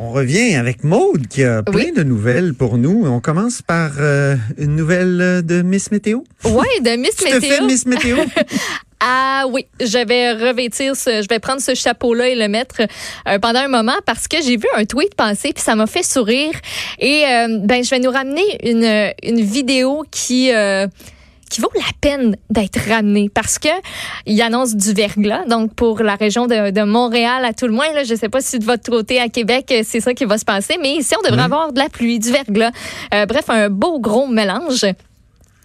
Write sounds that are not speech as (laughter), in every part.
On revient avec Maude qui a plein Oui. de nouvelles pour nous. On commence par euh, une nouvelle de Miss Météo. Ouais, de Miss (laughs) Tu te fais Météo. Miss Météo? (laughs) Ah oui, je vais revêtir ce, je vais prendre ce chapeau-là et le mettre euh, pendant un moment parce que j'ai vu un tweet passer puis ça m'a fait sourire et euh, ben je vais nous ramener une une vidéo qui euh, qui vaut la peine d'être ramenée parce que il annonce du verglas donc pour la région de, de Montréal à tout le moins là. Je sais pas si de votre côté à Québec euh, c'est ça qui va se passer mais ici on devrait avoir de la pluie du verglas. Euh, bref un beau gros mélange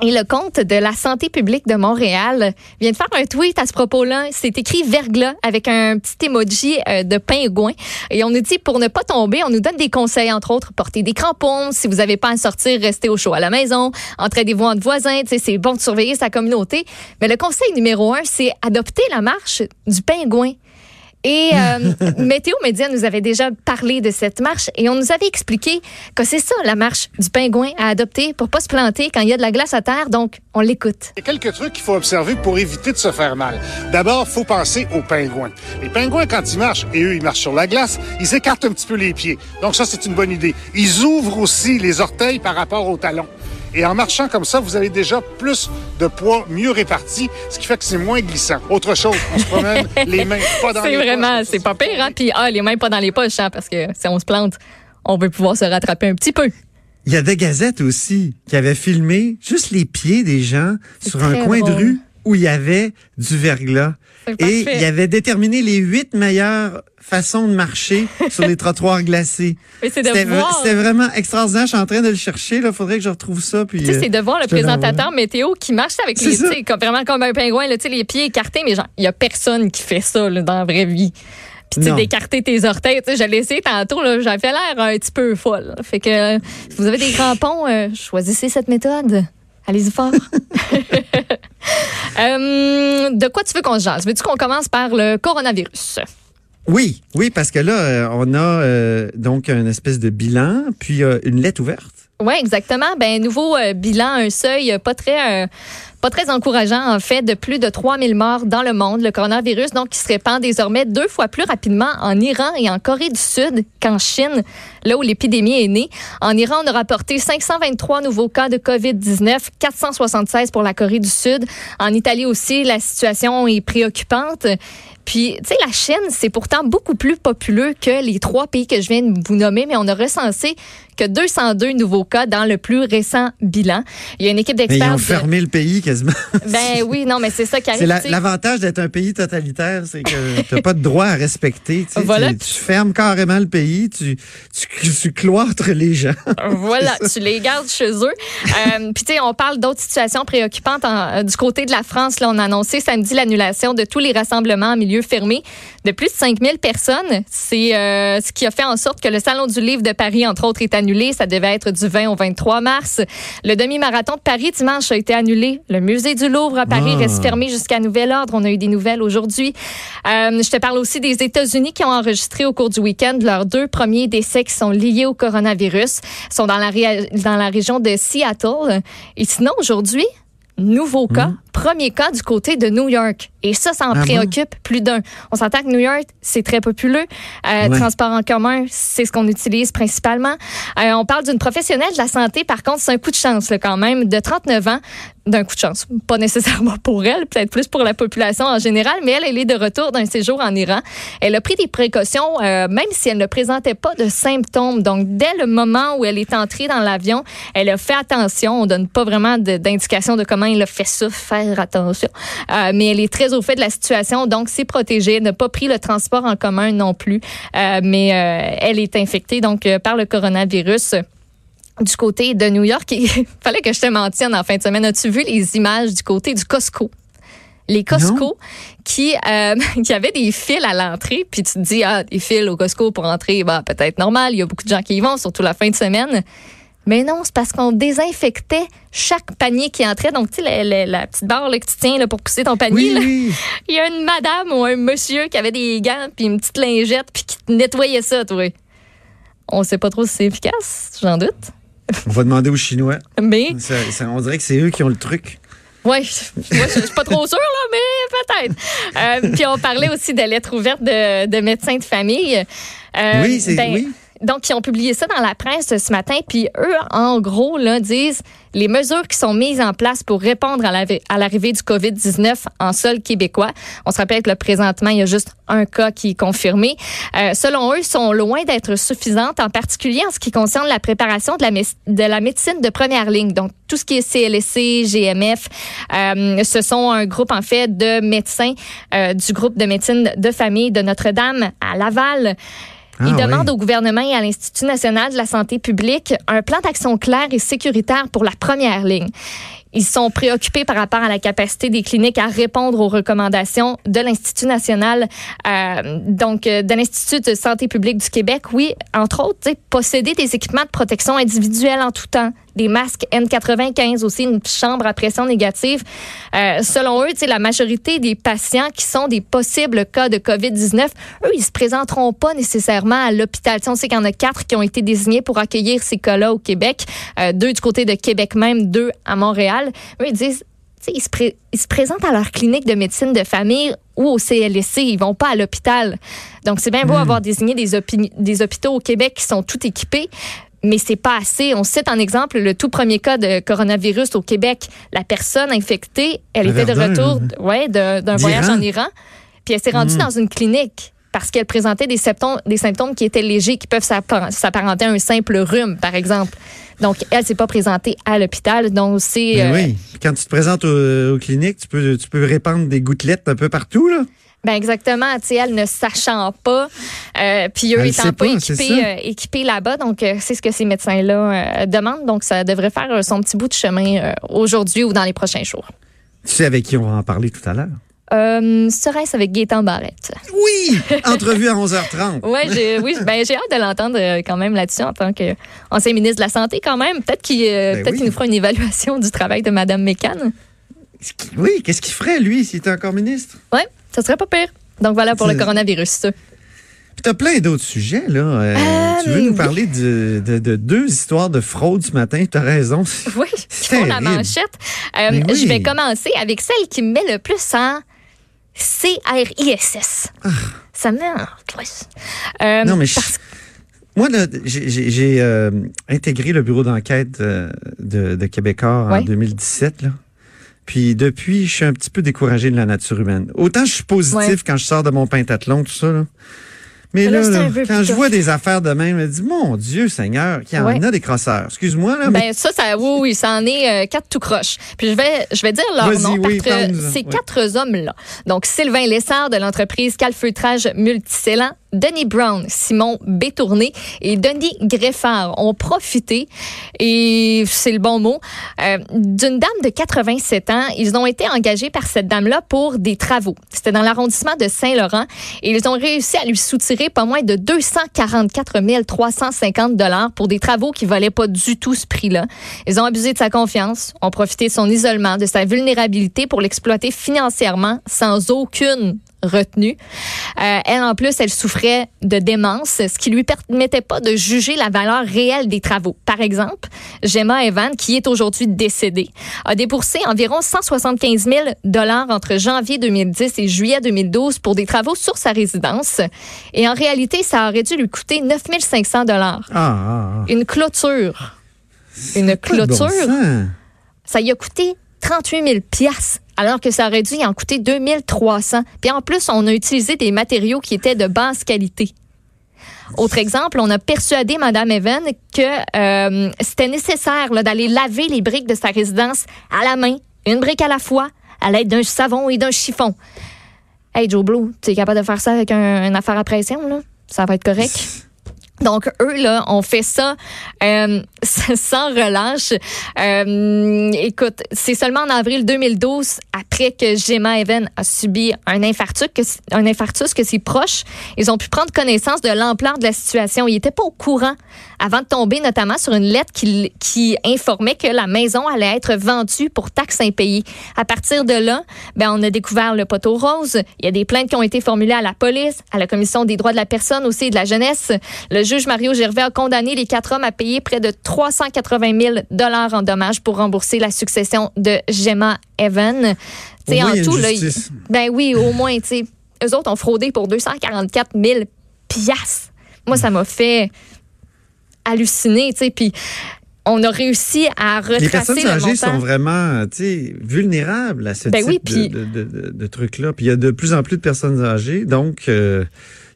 et le compte de la santé publique de Montréal vient de faire un tweet à ce propos-là. C'est écrit verglas avec un petit emoji euh, de pingouin. Et on nous dit pour ne pas tomber, on nous donne des conseils, entre autres, porter des crampons. Si vous n'avez pas à sortir, restez au chaud à la maison. Entraidez-vous entre voisins. C'est bon de surveiller sa communauté. Mais le conseil numéro un, c'est adopter la marche du pingouin. Et euh, (laughs) Météo Média nous avait déjà parlé de cette marche et on nous avait expliqué que c'est ça la marche du pingouin à adopter pour pas se planter quand il y a de la glace à terre. Donc, on l'écoute. Il y a quelques trucs qu'il faut observer pour éviter de se faire mal. D'abord, faut penser aux pingouins. Les pingouins, quand ils marchent, et eux, ils marchent sur la glace, ils écartent un petit peu les pieds. Donc ça, c'est une bonne idée. Ils ouvrent aussi les orteils par rapport aux talons. Et en marchant comme ça, vous avez déjà plus de poids mieux réparti, ce qui fait que c'est moins glissant. Autre chose, on se promène (laughs) les mains pas dans les C'est vraiment, poches. c'est pas pire, hein? Puis, ah, les mains pas dans les poches, hein, parce que si on se plante, on veut pouvoir se rattraper un petit peu. Il y a des gazettes aussi qui avaient filmé juste les pieds des gens sur un coin de rue où il y avait du verglas. Et il avait déterminé les huit meilleures façons de marcher (laughs) sur les trottoirs glacés. C'était voir. vraiment extraordinaire. Je suis en train de le chercher. Il faudrait que je retrouve ça. Puis, euh, c'est de voir le présentateur météo qui marche avec les, comme, vraiment comme un pingouin, là, les pieds écartés, mais genre, il y a personne qui fait ça, là, dans la vraie vie. Puis, d'écarter tes orteils, tu sais, je l'ai essayé tantôt, j'avais l'air un petit peu folle. Fait que, euh, si vous avez des crampons, euh, choisissez cette méthode. Allez-y fort. (laughs) Euh, de quoi tu veux qu'on se jase? Veux-tu qu'on commence par le coronavirus? Oui, oui, parce que là, euh, on a euh, donc un espèce de bilan, puis euh, une lettre ouverte. Oui, exactement. Ben nouveau euh, bilan, un seuil euh, pas très euh, pas très encourageant en fait de plus de 3000 morts dans le monde, le coronavirus donc qui se répand désormais deux fois plus rapidement en Iran et en Corée du Sud qu'en Chine, là où l'épidémie est née. En Iran, on a rapporté 523 nouveaux cas de COVID-19, 476 pour la Corée du Sud. En Italie aussi, la situation est préoccupante. Puis, tu sais, la Chine, c'est pourtant beaucoup plus populeux que les trois pays que je viens de vous nommer, mais on a recensé que 202 nouveaux cas dans le plus récent bilan. Il y a une équipe Mais ils d'experts. ont de- fermé le pays quasiment. (laughs) Ben oui, non, mais c'est ça qui arrive. C'est la- l'avantage d'être un pays totalitaire, c'est que tu n'as pas de droit à respecter. tu sais. Voilà. Tu, tu fermes carrément le pays, tu, tu, tu cloîtres les gens. (laughs) Voilà, tu les gardes chez eux. Euh, Puis, tu sais, on parle d'autres situations préoccupantes. en- euh, du côté de la France, là, on a annoncé samedi l'annulation de tous les rassemblements en milieu fermé de plus de 5000 personnes. C'est euh, ce qui a fait en sorte que le Salon du Livre de Paris, entre autres, est annulé. Ça devait être du 20 au 23 mars. Le demi-marathon de Paris dimanche a été annulé. Le musée du Louvre à Paris Ah. reste fermé jusqu'à nouvel ordre. On a eu des nouvelles aujourd'hui. Euh, je te parle aussi des États-Unis qui ont enregistré au cours du week-end leurs deux premiers décès qui sont liés au coronavirus. Ils sont dans la, ré- dans la région de Seattle. Et sinon, aujourd'hui, nouveau cas, premier cas du côté de New York. Et ça, ça en. Ah bon? préoccupe plus d'un. On s'entend que New York, c'est très populeux. Euh, Ouais. Transport en commun, c'est ce qu'on utilise principalement. Euh, on parle d'une professionnelle de la santé, par contre, c'est un coup de chance là, quand même, de 39 ans, d'un coup de chance. Pas nécessairement pour elle, peut-être plus pour la population en général, mais elle, elle est de retour d'un séjour en Iran. Elle a pris des précautions, euh, même si elle ne présentait pas de symptômes. Donc, dès le moment où elle est entrée dans l'avion, elle a fait attention. On donne pas vraiment d'indication de, comment elle a fait ça, faire attention. Euh, mais elle est très au fait de la situation, donc c'est protégé. Elle n'a pas pris le transport en commun non plus, Euh, mais euh, elle est infectée donc par le coronavirus du côté de New York. Il (laughs) fallait que je te mentionne en fin de semaine. As-tu vu les images du côté du Costco? Les Costco qui, euh, (laughs) qui avaient des fils à l'entrée, puis tu te dis, ah, des fils au Costco pour entrer, bah, peut-être normal, il y a beaucoup de gens qui y vont, surtout la fin de semaine. Mais non, c'est parce qu'on désinfectait chaque panier qui entrait. Donc, tu sais, la, la- la petite barre là, que tu tiens là, pour pousser ton panier, Oui, là. oui. (laughs) il y a une madame ou un monsieur qui avait des gants puis une petite lingette puis qui nettoyait ça, toi. On sait pas trop si c'est efficace, j'en doute. On va demander aux Chinois. Mais, Ça- ça- on dirait que c'est eux qui ont le truc. je moi, je suis pas trop sûre, là, mais peut-être. Euh, puis on parlait aussi de lettres ouvertes de, de médecins de famille. Euh, oui, c'est ben, oui. Donc, ils ont publié ça dans la presse ce matin. Puis eux, en gros, là, disent les mesures qui sont mises en place pour répondre à l'arrivée du COVID-19 en sol québécois. On se rappelle que le présentement, il y a juste un cas qui est confirmé. Euh, selon eux, sont loin d'être suffisantes, en particulier en ce qui concerne la préparation de la, de la médecine de première ligne. Donc, tout ce qui est CLSC, GMF, euh, ce sont un groupe, en fait, de médecins euh, du groupe de médecine de famille de Notre-Dame à Laval. Ah, Il demande au gouvernement et à l'Institut national de la santé publique un plan d'action clair et sécuritaire pour la première ligne. Ils sont préoccupés par rapport à la capacité des cliniques à répondre aux recommandations de l'Institut national, euh, donc euh, de l'Institut de santé publique du Québec. Oui, entre autres, posséder des équipements de protection individuelle en tout temps, des masques N95 aussi, une chambre à pression négative. Euh, selon eux, la majorité des patients qui sont des possibles cas de COVID-19, eux, ils se présenteront pas nécessairement à l'hôpital. On sait qu'il y en a quatre qui ont été désignés pour accueillir ces cas-là au Québec, euh, deux du côté de Québec même, deux à Montréal. Eux, ils disent, ils se, ils se présentent à leur clinique de médecine de famille ou au CLSC, ils vont pas à l'hôpital. Donc, c'est bien beau hmm. avoir désigné des, des hôpitaux au Québec qui sont tout équipés, mais c'est pas assez. On cite en exemple le tout premier cas de coronavirus au Québec. La personne infectée, elle était de retour ouais, d'un voyage en Iran, puis elle s'est rendue hmm. dans une clinique parce qu'elle présentait des symptômes, des symptômes qui étaient légers, qui peuvent s'apparenter à un simple rhume, par exemple. Donc, elle s'est pas présentée à l'hôpital. Donc, c'est. Euh, oui. Quand tu te présentes aux, cliniques, tu peux, tu peux répandre des gouttelettes un peu partout, là. Ben exactement, tu elle ne sachant pas, euh, puis eux étant pas, équipés, euh, équipés là-bas, donc euh, c'est ce que ces médecins-là demandent, donc ça devrait faire son petit bout de chemin aujourd'hui ou dans les prochains jours. Tu sais avec qui on va en parler tout à l'heure? Euh, Serait-ce avec Gaétan Barrette? Oui! Entrevue à 11h30. (laughs) ouais, j'ai, oui, ben, j'ai hâte de l'entendre quand même là-dessus en tant qu'ancien ministre de la Santé quand même. Peut-être qu'il, ben peut-être qu'il nous fera une évaluation du travail de Mme Mécan. Oui, qu'est-ce qu'il ferait, lui, s'il était encore ministre? Oui, ça serait pas pire. Donc voilà pour le coronavirus. Tu as plein d'autres sujets, là. Euh, euh, tu veux nous parler de, deux histoires de fraude ce matin? Tu as raison. Oui, qui font la manchette. Euh, je vais commencer avec celle qui me met le plus en CRISS. Ah. Ça me met en non, mais Moi, j'ai intégré le bureau d'enquête de, Québécois en 2017. Là. Puis depuis, je suis un petit peu découragé de la nature humaine. Autant je suis positif quand je sors de mon pentathlon, tout ça. Là. Mais là, quand je vois des affaires de même, je me dis, mon Dieu Seigneur, qu'il y en a des crosseurs. Excuse-moi. Là, mais... Ben, ça, ça, oui, oui, ça en est euh, quatre tout croche. Puis je vais, je vais dire leur nom que ces quatre hommes-là. Donc, Sylvain Lessard de l'entreprise Calfeutrage Multicellant, Denis Brown, Simon Bétourné et Denis Greffard ont profité, et c'est le bon mot, euh, d'une dame de 87 ans. Ils ont été engagés par cette dame-là pour des travaux. C'était dans l'arrondissement de Saint-Laurent et ils ont réussi à lui soutirer pas moins de 244 350 dollars pour des travaux qui valaient pas du tout ce prix-là. Ils ont abusé de sa confiance, ont profité de son isolement, de sa vulnérabilité pour l'exploiter financièrement sans aucune retenue. Euh, elle, en plus, elle souffrait de démence, ce qui lui permettait pas de juger la valeur réelle des travaux. Par exemple, Gemma Evan, qui est aujourd'hui décédée, a déboursé environ 175 000 dollars entre janvier 2010 et juillet 2012 pour des travaux sur sa résidence. Et en réalité, ça aurait dû lui coûter 9 500 dollars. Ah, ah, ah, Une clôture. Une clôture. ça y a coûté 38 000 piastres alors que ça aurait dû en coûter 2300. Puis en plus, on a utilisé des matériaux qui étaient de basse qualité. Autre exemple, on a persuadé Mme Evan que euh, c'était nécessaire d'aller laver les briques de sa résidence à la main, une brique à la fois, à l'aide d'un savon et d'un chiffon. Hey Joe Blue, tu es capable de faire ça avec un, affaire à pression? Ça va être correct? (laughs) Donc, eux, là, ont fait ça euh, (laughs) sans relâche. Euh, écoute, c'est seulement en avril 2012, après que Gemma Evan a subi un infarctus, que, un infarctus, que ses proches, ils ont pu prendre connaissance de l'ampleur de la situation. Ils n'étaient pas au courant avant de tomber notamment sur une lettre qui, qui informait que la maison allait être vendue pour taxes impayées. À partir de là, ben, on a découvert le poteau rose. Il y a des plaintes qui ont été formulées à la police, à la Commission des droits de la personne aussi et de la jeunesse. Le juge Mario Gervais a condamné les quatre hommes à payer près de 380 000 dollars en dommages pour rembourser la succession de Gemma Evan. T'sais, en tout, là, ben oui, au moins, tu eux autres ont fraudé pour 244 000 piastres. Moi, ça m'a fait halluciné, tu sais, puis on a réussi à retracer Les personnes âgées sont vraiment vulnérables à ce ben type de, de, de, de trucs-là. Puis il y a de plus en plus de personnes âgées, donc euh,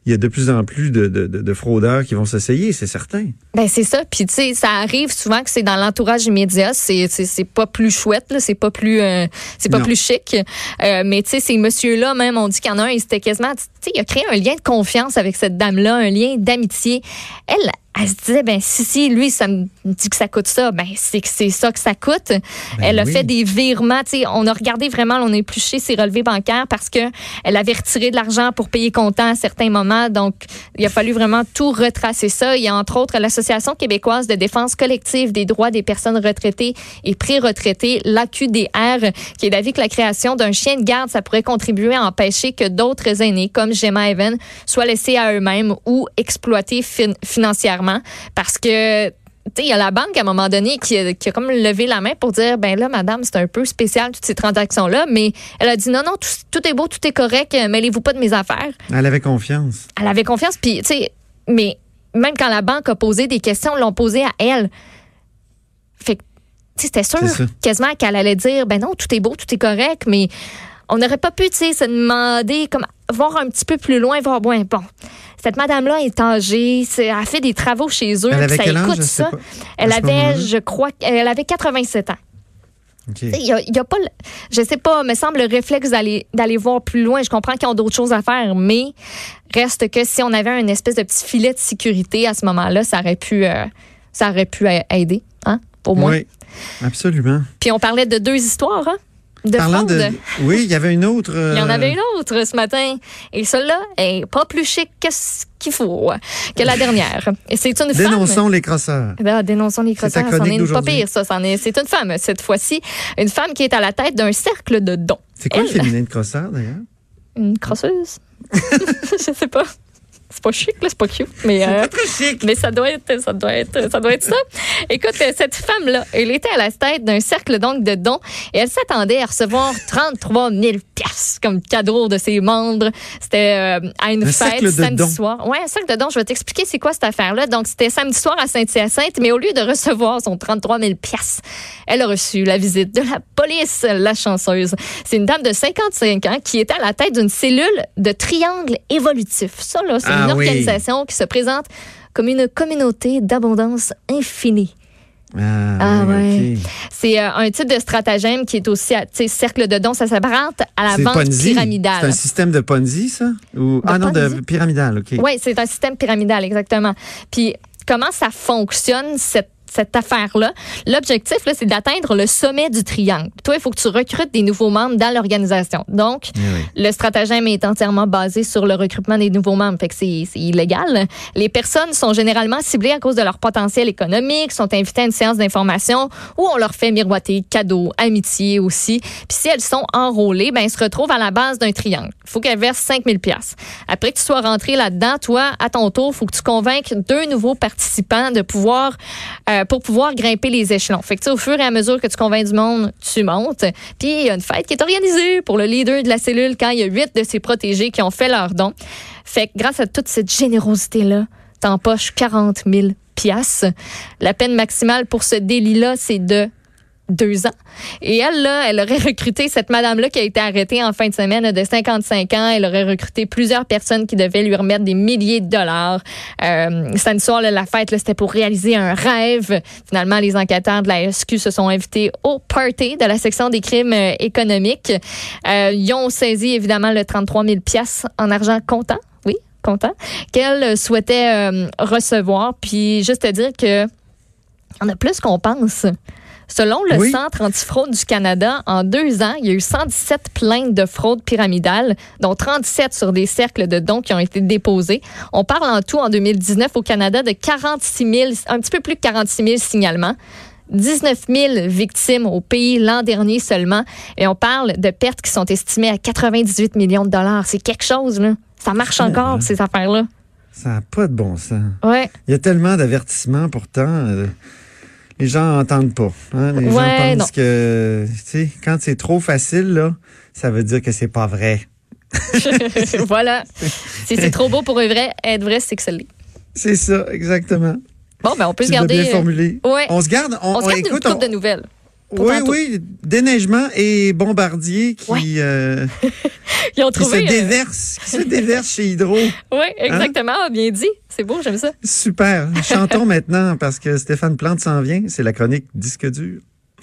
il y a de plus en plus de, de, de fraudeurs qui vont s'essayer, c'est certain. Ben c'est ça. Puis tu sais, ça arrive souvent que c'est dans l'entourage immédiat. C'est c'est pas plus chouette, c'est pas plus euh, c'est pas plus chic. Euh, mais tu sais, ces messieurs-là, même on dit qu'il y en a un, il s'était quasiment, tu sais, il a créé un lien de confiance avec cette dame-là, un lien d'amitié. Elle, elle se disait, ben si, si, lui, ça me dit que ça coûte ça, ben c'est que c'est ça que ça coûte. Ben elle a fait des virements, tu sais, on a regardé vraiment, on a épluché ses relevés bancaires parce que elle avait retiré de l'argent pour payer comptant à certains moments. Donc, il a fallu vraiment tout retracer ça. Il y a entre autres l'Association québécoise de défense collective des droits des personnes retraitées et pré-retraitées, l'AQDR, qui est d'avis que la création d'un chien de garde, ça pourrait contribuer à empêcher que d'autres aînés, comme Gemma Evan, soient laissés à eux-mêmes ou exploités financièrement parce que il y a la banque à un moment donné qui a, comme levé la main pour dire ben là madame c'est un peu spécial toutes ces transactions là mais elle a dit non non tout, est beau tout est correct mêlez-vous pas de mes affaires. Elle avait confiance. Elle avait confiance puis tu sais mais même quand la banque a posé des questions l'ont posé à elle. Fait que c'était sûr quasiment qu'elle allait dire ben non tout est beau tout est correct mais on n'aurait pas pu tu sais se demander comme voir un petit peu plus loin voir bon bon cette madame-là est âgée, elle a fait des travaux chez eux. Elle avait ça quel écoute ça. Elle avait, je crois, elle avait 87 ans. Il y a, pas, je sais pas, me semble le réflexe d'aller d'aller voir plus loin. Je comprends qu'ils ont d'autres choses à faire, mais reste que si on avait un espèce de petit filet de sécurité à ce moment-là, ça aurait pu, euh, ça aurait pu aider, hein, au moins. Oui, absolument. Puis on parlait de deux histoires, hein? Parlant de. Oui, il y avait une autre. (laughs) Il y en avait une autre ce matin. Et celle-là est pas plus chic que ce qu'il faut que la dernière. Et c'est une femme. Dénonçons les crosseurs. Eh ben, dénonçons les crosseurs. C'en est pas pire, ça. C'est une femme, cette fois-ci. Une femme qui est à la tête d'un cercle de dons. C'est quoi le féminin de crosseur, d'ailleurs? Une crosseuse? (laughs) Je sais pas c'est pas chic, là, c'est pas cute, mais euh, pas très chic. mais ça doit être, ça doit être, ça doit être ça. Écoute, euh, cette femme là, elle était à la tête d'un cercle donc de dons et elle s'attendait à recevoir 33 000 pièces comme cadeau de ses membres. C'était euh, à une fête samedi soir. Ouais, un cercle de dons. Je vais t'expliquer c'est quoi cette affaire là. Donc c'était samedi soir à Saint-Hyacinthe, mais au lieu de recevoir son 33 000 pièces, elle a reçu la visite de la police, la chanceuse. C'est une dame de 55 ans qui était à la tête d'une cellule de triangle évolutif. Ça là, c'est une ah organisation qui se présente comme une communauté d'abondance infinie. Ah, ah ouais. C'est euh, un type de stratagème qui est aussi, tu cercle de dons, ça s'apparente à la vente pyramidale. C'est un système de Ponzi, ça? Ou, ah non, de pyramidal, OK. Oui, c'est un système pyramidal, exactement. Puis, comment ça fonctionne, cette cette affaire-là. L'objectif, c'est d'atteindre le sommet du triangle. Toi, il faut que tu recrutes des nouveaux membres dans l'organisation. Donc, eh le stratagème est entièrement basé sur le recrutement des nouveaux membres. Fait que c'est illégal. Les personnes sont généralement ciblées à cause de leur potentiel économique, sont invitées à une séance d'information où on leur fait miroiter cadeaux, amitié aussi. Puis si elles sont enrôlées, ben, elles se retrouvent à la base d'un triangle. Il faut qu'elles versent 5000 pièces. Après que tu sois rentré là-dedans, toi, à ton tour, il faut que tu convainques deux nouveaux participants de pouvoir euh, euh, pour pouvoir grimper les échelons. Fait que, au fur et à mesure que tu convaincs du monde, tu montes. Puis il y a une fête qui est organisée pour le leader de la cellule quand il y a huit de ses protégés qui ont fait leur don. Fait que grâce à toute cette générosité-là, t'empoches 40 000 piastres. La peine maximale pour ce délit-là, c'est de deux ans. Et elle, là, elle aurait recruté cette madame-là qui a été arrêtée en fin de semaine de 55 ans. Elle aurait recruté plusieurs personnes qui devaient lui remettre des milliers de dollars. Euh, samedi soir, la fête, c'était pour réaliser un rêve. Finalement, les enquêteurs de la SQ se sont invités au party de la section des crimes euh, économiques. Euh, ils ont saisi, évidemment, le 33 000 pièces en argent comptant. Oui, comptant. Qu'elle souhaitait euh, recevoir. Puis, juste te dire que on a plus qu'on pense. Selon le Centre antifraude du Canada, en deux ans, il y a eu 117 plaintes de fraude pyramidale, dont 37 sur des cercles de dons qui ont été déposés. On parle en tout en 2019 au Canada de 46 000, un petit peu plus de 46 000 signalements. 19 000 victimes au pays l'an dernier seulement. Et on parle de pertes qui sont estimées à 98 millions de dollars. C'est quelque chose, là. Ça marche encore, ces affaires-là. Ça n'a pas de bon sens. Ouais. Il y a tellement d'avertissements pourtant. Euh, les gens n'entendent pas. Hein? Les gens pensent que, tu sais, quand c'est trop facile, là, ça veut dire que c'est pas vrai. (laughs) voilà. Si c'est trop beau pour être vrai, être vrai, c'est que ça C'est ça, exactement. Bon, ben on peut se garder. Bien formulé. Ouais. On se garde. On, on se garde écoute, une coupe de nouvelles. Oui, oui, déneigement et bombardier qui, ouais. euh, (laughs) Ils ont trouvé, qui se déversent, qui se déversent chez Hydro. (laughs) Oui, exactement, hein? bien dit. C'est beau, j'aime ça. Super. Chantons (laughs) maintenant parce que Stéphane Plante s'en vient. C'est la chronique Disque dur.